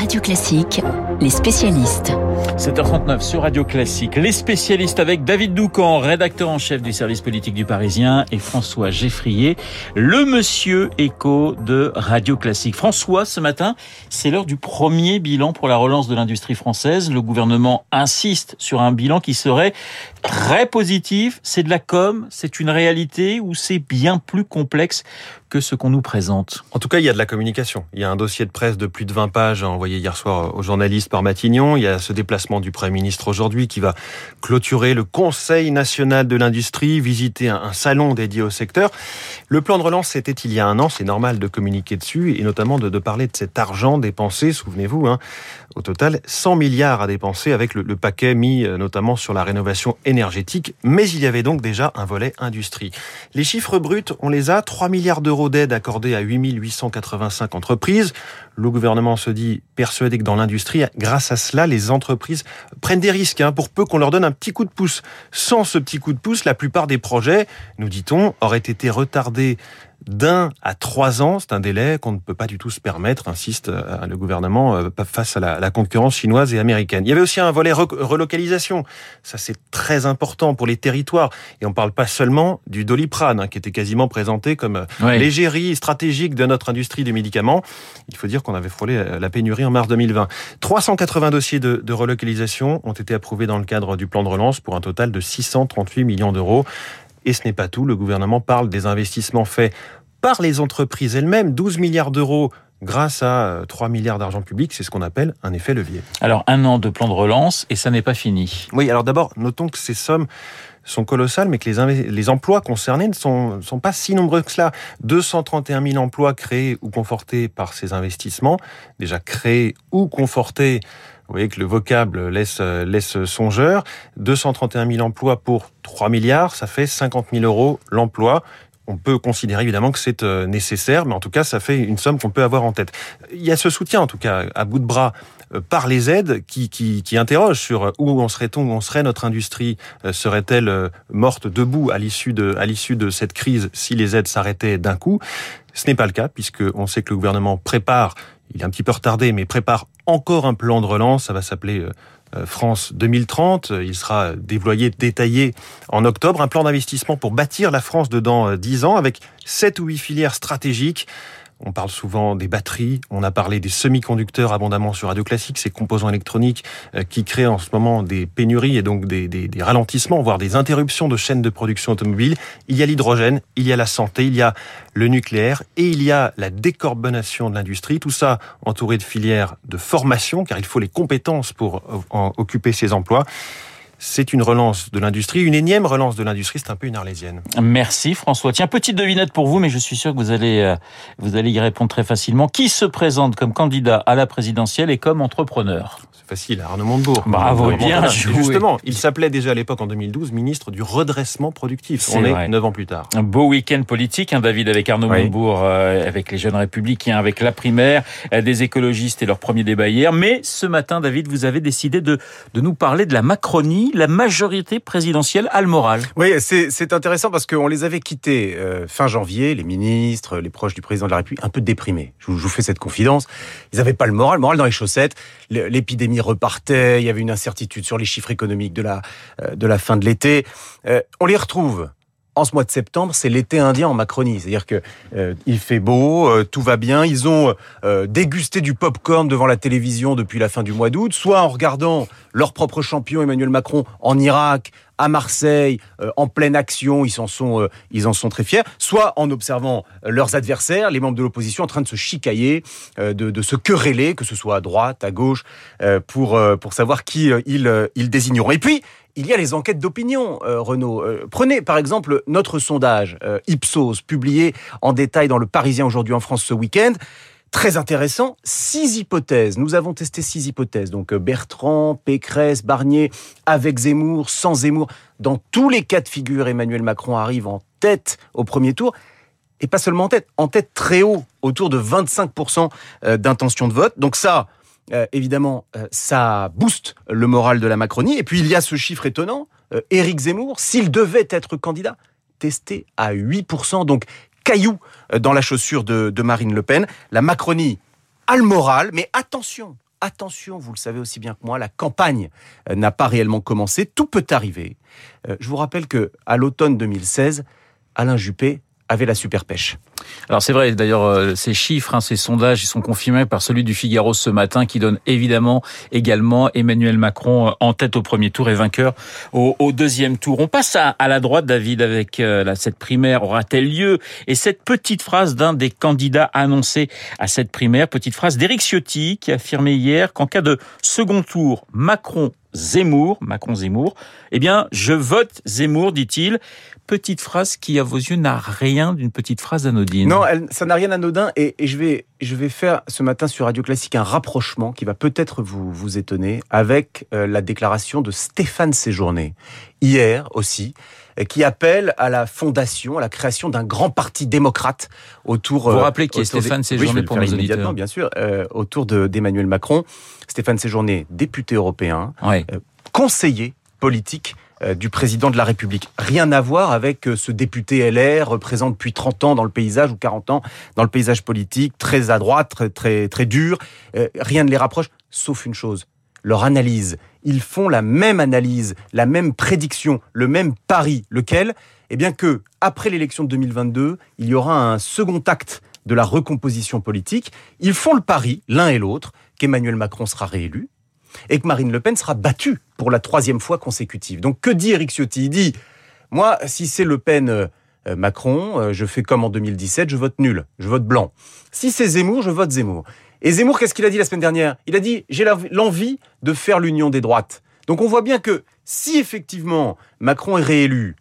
Radio Classique, les spécialistes. 7h39 sur Radio Classique. Les spécialistes avec David Doucan, rédacteur en chef du service politique du Parisien, et François Geffrier, le monsieur écho de Radio Classique. François, ce matin, c'est l'heure du premier bilan pour la relance de l'industrie française. Le gouvernement insiste sur un bilan qui serait très positif. C'est de la com, c'est une réalité ou c'est bien plus complexe que ce qu'on nous présente? En tout cas, il y a de la communication. Il y a un dossier de presse de plus de 20 pages envoyé hier soir aux journalistes par Matignon. Il y a ce déplacement du Premier ministre aujourd'hui qui va clôturer le Conseil national de l'industrie, visiter un salon dédié au secteur. Le plan de relance, c'était il y a un an. C'est normal de communiquer dessus et notamment de, de parler de cet argent dépensé. Souvenez-vous, hein, au total, 100 milliards à dépenser avec le, le paquet mis euh, notamment sur la rénovation énergétique. Mais il y avait donc déjà un volet industrie. Les chiffres bruts, on les a. 3 milliards d'euros d'aide accordée à 8885 entreprises. Le gouvernement se dit persuadé que dans l'industrie, grâce à cela, les entreprises prennent des risques, hein, pour peu qu'on leur donne un petit coup de pouce. Sans ce petit coup de pouce, la plupart des projets, nous dit-on, auraient été retardés d'un à trois ans. C'est un délai qu'on ne peut pas du tout se permettre, insiste euh, le gouvernement, euh, face à la, concurrence chinoise et américaine. Il y avait aussi un volet relocalisation. Ça, c'est très important pour les territoires. Et on ne parle pas seulement du doliprane, hein, qui était quasiment présenté comme euh, l'égérie stratégique de notre industrie du médicament. Il faut dire qu'on avait frôlé la pénurie en mars 2020. 380 dossiers de, de relocalisation ont été approuvés dans le cadre du plan de relance pour un total de 638 millions d'euros. Et ce n'est pas tout, le gouvernement parle des investissements faits par les entreprises elles-mêmes, 12 milliards d'euros grâce à 3 euh, milliards d'argent public, c'est ce qu'on appelle un effet levier. Alors un an de plan de relance et ça n'est pas fini. Oui, alors d'abord, notons que ces sommes sont colossales, mais que les, les emplois concernés ne sont, sont pas si nombreux que cela. 231 000 emplois créés ou confortés par ces investissements, déjà créés ou confortés vous voyez que le vocable laisse, laisse songeur. 231 000 emplois pour 3 milliards, ça fait 50 000 euros l'emploi. On peut considérer évidemment que c'est euh, nécessaire, mais en tout cas, ça fait une somme qu'on peut avoir en tête. Il y a ce soutien, en tout cas, à bout de bras euh, par les aides qui, qui, interrogent sur où en serait-on, où en serait notre industrie, euh, serait-elle morte debout à l'issue de, à l'issue de cette crise si les aides s'arrêtaient d'un coup? Ce n'est pas le cas puisque on sait que le gouvernement prépare il est un petit peu retardé, mais prépare encore un plan de relance. Ça va s'appeler euh, euh, France 2030. Il sera déployé, détaillé en octobre. Un plan d'investissement pour bâtir la France de dans 10 ans avec sept ou huit filières stratégiques. On parle souvent des batteries, on a parlé des semi-conducteurs abondamment sur Radio Classique, ces composants électroniques euh, qui créent en ce moment des pénuries et donc des, des, ralentissements, voire des interruptions de chaînes de production automobile. Il y a l'hydrogène, il y a la santé, il y a le nucléaire et il y a la décarbonation de l'industrie. Tout ça entouré de filières de formation, car il faut les compétences pour en occuper ces emplois c'est une relance de l'industrie, une énième relance de l'industrie, c'est un peu une arlésienne. Merci François. Tiens, petite devinette pour vous, mais je suis sûr que vous allez, euh, vous allez y répondre très facilement. Qui se présente comme candidat à la présidentielle et comme entrepreneur facile, Arnaud Montebourg. Bravo, bien joué. Justement, il s'appelait déjà à l'époque en 2012 ministre du redressement productif. On est neuf ans plus tard. Un beau week-end politique, hein, David, avec Arnaud Montebourg, euh, avec les jeunes républicains, avec la primaire, euh, des écologistes et leur premier débat hier. Mais ce matin, David, vous avez décidé de, de nous parler de la Macronie, la majorité présidentielle à le moral. Oui, c'est intéressant parce qu'on les avait quittés euh, fin janvier, les ministres, les proches du président de la République, un peu déprimés. Je vous, je vous fais cette confidence. Ils n'avaient pas le moral, le moral dans les chaussettes. L'épidémie repartait, il y avait une incertitude sur les chiffres économiques de la, euh, de la fin de l'été. Euh, on les retrouve en ce mois de septembre, c'est l'été indien en Macronie. C'est-à-dire que euh, il fait beau, tout va bien. Ils ont dégusté du pop-corn devant la télévision depuis la fin du mois d'août, soit en regardant leur propre champion Emmanuel Macron en Irak, à Marseille, euh, en pleine action, ils en sont, euh, très fiers, soit en observant euh, leurs adversaires, les membres de l'opposition, en train de se chicailler, de, se quereller, que ce soit à droite, à gauche, pour, pour savoir qui ils, ils désigneront. Et puis, il y a les enquêtes d'opinion, Renaud. prenez par exemple notre sondage Ipsos, publié en détail dans le Parisien aujourd'hui en France ce week-end très intéressant. Six hypothèses. Nous avons testé six hypothèses. Donc euh, Bertrand, Pécresse, Barnier, avec Zemmour, sans Zemmour. Dans tous les cas de figure, Emmanuel Macron arrive en tête au premier tour. Et pas seulement en tête, en tête très haut, autour de 25% euh, d'intention de vote. Donc ça, euh, évidemment, ça booste le moral de la Macronie. Et puis il y a ce chiffre étonnant, Éric Zemmour, s'il devait être candidat, testé à 8%. Donc caillou euh, dans la chaussure de, Marine Le Pen. La Macronie a le moral, mais attention, attention, vous le savez aussi bien que moi, la campagne euh, n'a pas réellement commencé, tout peut arriver. Euh, je vous rappelle que à l'automne 2016, Alain Juppé avait la super pêche. Alors c'est vrai, d'ailleurs, euh, ces chiffres, hein, ces sondages, ils sont confirmés par celui du Figaro ce matin, qui donne évidemment également Emmanuel Macron euh, en tête au premier tour et vainqueur au, deuxième tour. On passe à, la droite, David, avec euh, cette primaire aura-t-elle lieu? Et cette petite phrase d'un des candidats annoncés à cette primaire, petite phrase d'Éric Ciotti, qui a affirmé hier qu'en cas de second tour, Macron Zemmour, Macron Zemmour, eh bien, je vote Zemmour, dit-il petite phrase qui, à vos yeux, n'a rien d'une petite phrase anodine. Non, ça n'a rien d'anodin. Et, je, vais, je vais faire ce matin sur Radio Classique un rapprochement qui va peut-être vous, vous étonner avec euh, la déclaration de Stéphane Séjourné, hier aussi, qui appelle à la fondation, à la création d'un grand parti démocrate autour. Vous vous rappelez qui est Stéphane Séjourné pour nos auditeurs bien sûr, euh, autour d'Emmanuel Macron. Stéphane Séjourné, député européen, conseiller politique euh, du président de la République. Rien à voir avec euh, ce député LR présent depuis 30 ans dans le paysage ou 40 ans dans le paysage politique, très à droite, très très, très dur. Euh, rien ne les rapproche, sauf une chose, leur analyse. Ils font la même analyse, la même prédiction, le même pari. Lequel? Eh bien que, après l'élection de 2022, il y aura un second acte de la recomposition politique. Ils font le pari, l'un et l'autre, qu'Emmanuel Macron sera réélu, et que Marine Le Pen sera battue pour la troisième fois consécutive. Donc que dit Eric Ciotti? Il dit, moi, si c'est Le Pen... Euh, Macron, euh, je fais comme en 2017, je vote nul, je vote blanc. Si c'est Zemmour, je vote Zemmour. Et Zemmour, qu'est-ce qu'il a dit la semaine dernière? Il a dit, j'ai l'envie de faire l'union des droites. Donc on voit bien que si effectivement Macron est réélu,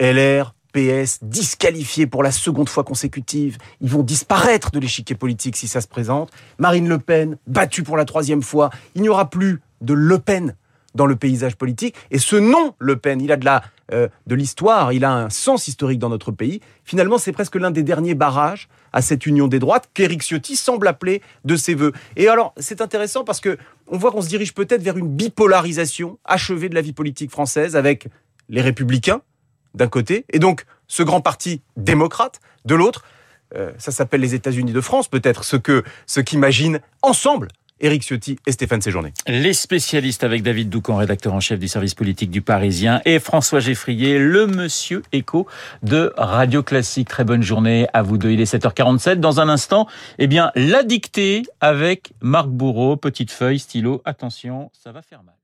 LR, PS disqualifiés pour la seconde fois consécutive. Ils vont disparaître de l'échiquier politique si ça se présente. Marine Le Pen, battue pour la troisième fois. Il n'y aura plus de Le Pen dans le paysage politique. Et ce nom Le Pen, il a de la euh, de l'histoire, il a un sens historique dans notre pays. Finalement, c'est presque l'un des derniers barrages à cette union des droites qu'Éric Ciotti semble appeler de ses voeux. Et alors, c'est intéressant parce que on voit qu'on se dirige peut-être vers une bipolarisation achevée de la vie politique française avec les républicains, d'un côté, et donc ce grand parti démocrate de l'autre. Euh, ça s'appelle les États-Unis de France, peut-être, ce que ce qu'imaginent ensemble Éric Ciotti et Stéphane Séjourné. Les spécialistes avec David Doucan, rédacteur en chef du service politique du Parisien, et François Geffrier, le monsieur écho de Radio Classique. Très bonne journée à vous deux. Il est 7h47. Dans un instant, eh bien, la dictée avec Marc Bourreau, petite feuille, stylo. Attention, ça va faire mal.